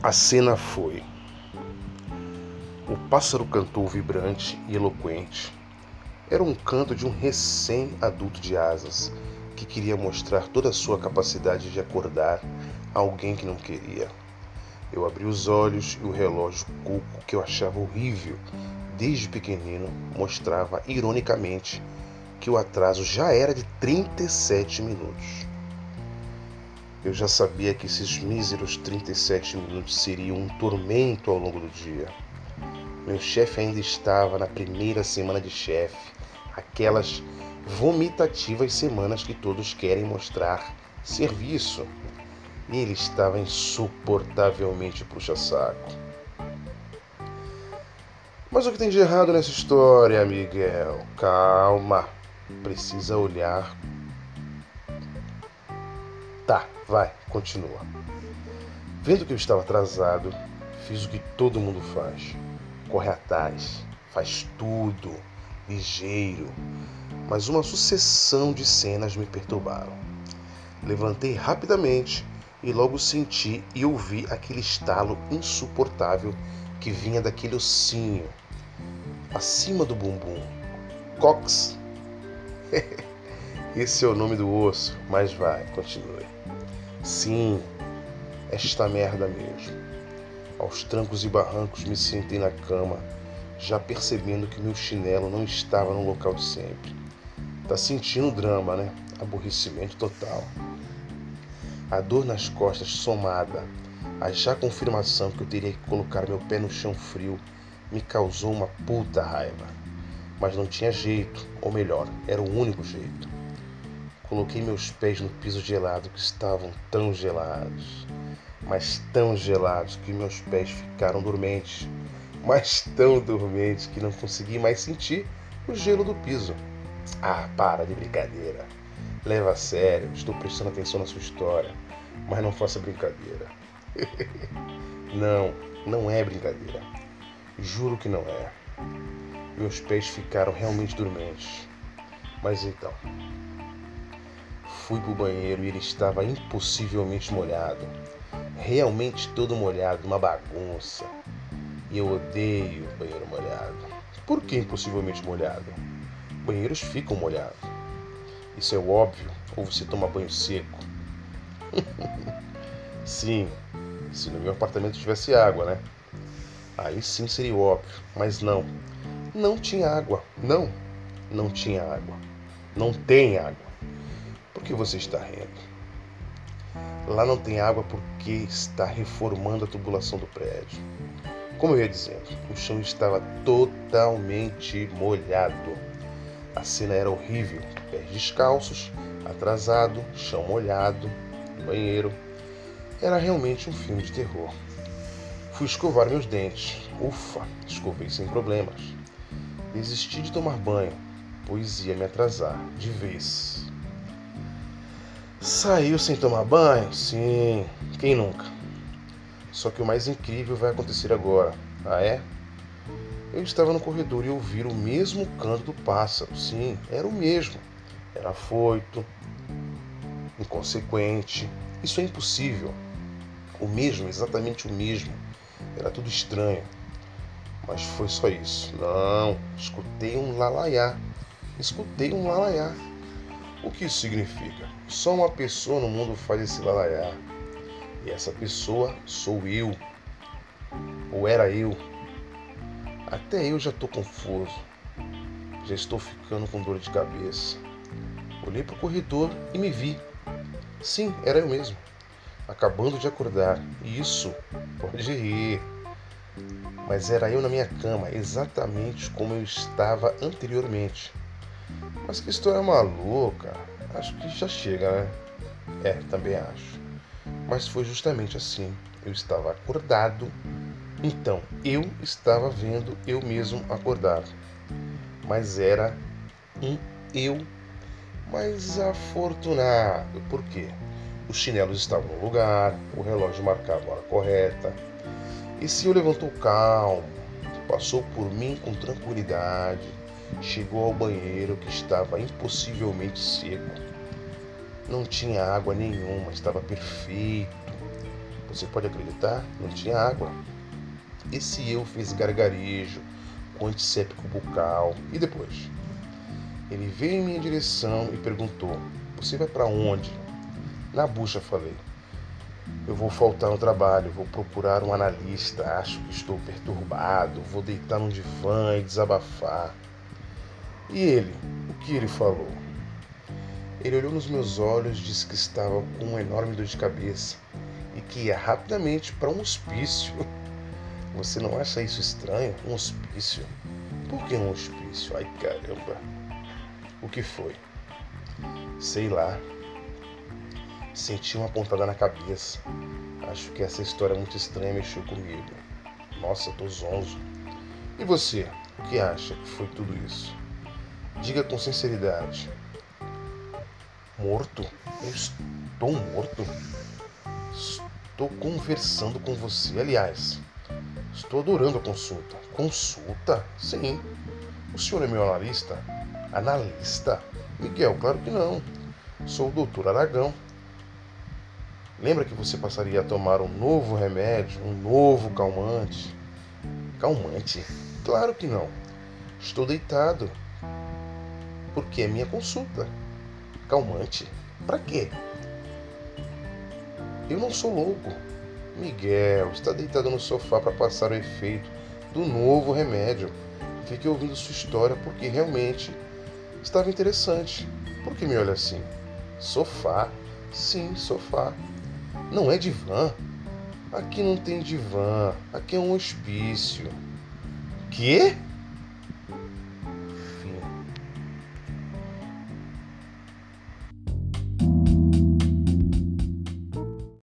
A cena foi. O pássaro cantou vibrante e eloquente. Era um canto de um recém-adulto de asas que queria mostrar toda a sua capacidade de acordar alguém que não queria. Eu abri os olhos e o relógio cuco, que eu achava horrível desde pequenino, mostrava ironicamente que o atraso já era de 37 minutos. Eu já sabia que esses míseros 37 minutos seriam um tormento ao longo do dia. Meu chefe ainda estava na primeira semana de chefe, aquelas vomitativas semanas que todos querem mostrar serviço. E ele estava insuportavelmente puxa-saco. Mas o que tem de errado nessa história, Miguel? Calma. Precisa olhar. Vai, continua. Vendo que eu estava atrasado, fiz o que todo mundo faz: corre atrás, faz tudo, ligeiro. Mas uma sucessão de cenas me perturbaram. Levantei rapidamente e logo senti e ouvi aquele estalo insuportável que vinha daquele ossinho acima do bumbum. Cox. Esse é o nome do osso, mas vai, continue. Sim, esta merda mesmo. Aos trancos e barrancos me sentei na cama, já percebendo que meu chinelo não estava no local de sempre. Tá sentindo drama, né? Aborrecimento total. A dor nas costas somada a já confirmação que eu teria que colocar meu pé no chão frio me causou uma puta raiva. Mas não tinha jeito, ou melhor, era o único jeito. Coloquei meus pés no piso gelado que estavam tão gelados, mas tão gelados que meus pés ficaram dormentes, mas tão dormentes que não consegui mais sentir o gelo do piso. Ah, para de brincadeira. Leva a sério, estou prestando atenção na sua história, mas não faça brincadeira. não, não é brincadeira. Juro que não é. Meus pés ficaram realmente dormentes. Mas então. Fui pro banheiro e ele estava impossivelmente molhado. Realmente todo molhado, uma bagunça. E eu odeio banheiro molhado. Por que impossivelmente molhado? Banheiros ficam molhados. Isso é óbvio, ou você toma banho seco. Sim, se no meu apartamento tivesse água, né? Aí sim seria óbvio, mas não. Não tinha água. Não, não tinha água. Não tem água. Por que você está rindo? Lá não tem água porque está reformando a tubulação do prédio. Como eu ia dizendo, o chão estava totalmente molhado. A cena era horrível: pés descalços, atrasado, chão molhado, banheiro. Era realmente um filme de terror. Fui escovar meus dentes. Ufa, escovei sem problemas. Desisti de tomar banho, pois ia me atrasar de vez. Saiu sem tomar banho? Sim, quem nunca? Só que o mais incrível vai acontecer agora. Ah, é? Eu estava no corredor e ouvi o mesmo canto do pássaro. Sim, era o mesmo. Era foito, inconsequente. Isso é impossível. O mesmo, exatamente o mesmo. Era tudo estranho. Mas foi só isso. Não, escutei um lalaiá. Escutei um lalaiá. O que isso significa? Só uma pessoa no mundo faz esse lalaiá. E essa pessoa sou eu. Ou era eu. Até eu já estou confuso. Já estou ficando com dor de cabeça. Olhei para o corredor e me vi. Sim, era eu mesmo acabando de acordar. Isso, pode rir. Mas era eu na minha cama, exatamente como eu estava anteriormente. Mas que história maluca. Acho que já chega, né? É, também acho. Mas foi justamente assim. Eu estava acordado, então eu estava vendo eu mesmo acordar. Mas era um eu mais afortunado. Por quê? Os chinelos estavam no lugar, o relógio marcava a hora correta. E Senhor levantou calmo, passou por mim com tranquilidade, chegou ao banheiro que estava impossivelmente seco. Não tinha água nenhuma, estava perfeito. Você pode acreditar? Não tinha água. Esse eu fez gargarejo com antisséptico bucal. E depois? Ele veio em minha direção e perguntou: Você vai para onde? Na bucha, falei. Eu vou faltar no trabalho, vou procurar um analista, acho que estou perturbado, vou deitar no divã e desabafar. E ele? O que ele falou? Ele olhou nos meus olhos, disse que estava com uma enorme dor de cabeça e que ia rapidamente para um hospício. Você não acha isso estranho? Um hospício? Por que um hospício? Ai caramba! O que foi? Sei lá. Senti uma pontada na cabeça. Acho que essa história muito estranha mexeu comigo. Nossa, tô zonzo. E você? O que acha que foi tudo isso? Diga com sinceridade. Morto? Eu estou morto? Estou conversando com você. Aliás, estou adorando a consulta. Consulta? Sim. O senhor é meu analista? Analista? Miguel, claro que não. Sou o doutor Aragão. Lembra que você passaria a tomar um novo remédio, um novo calmante? Calmante? Claro que não. Estou deitado. Porque é minha consulta. Calmante? Para quê? Eu não sou louco. Miguel está deitado no sofá para passar o efeito do novo remédio. Fiquei ouvindo sua história porque realmente estava interessante. Por que me olha assim? Sofá? Sim, sofá. Não é divã. Aqui não tem divã. Aqui é um hospício. Quê?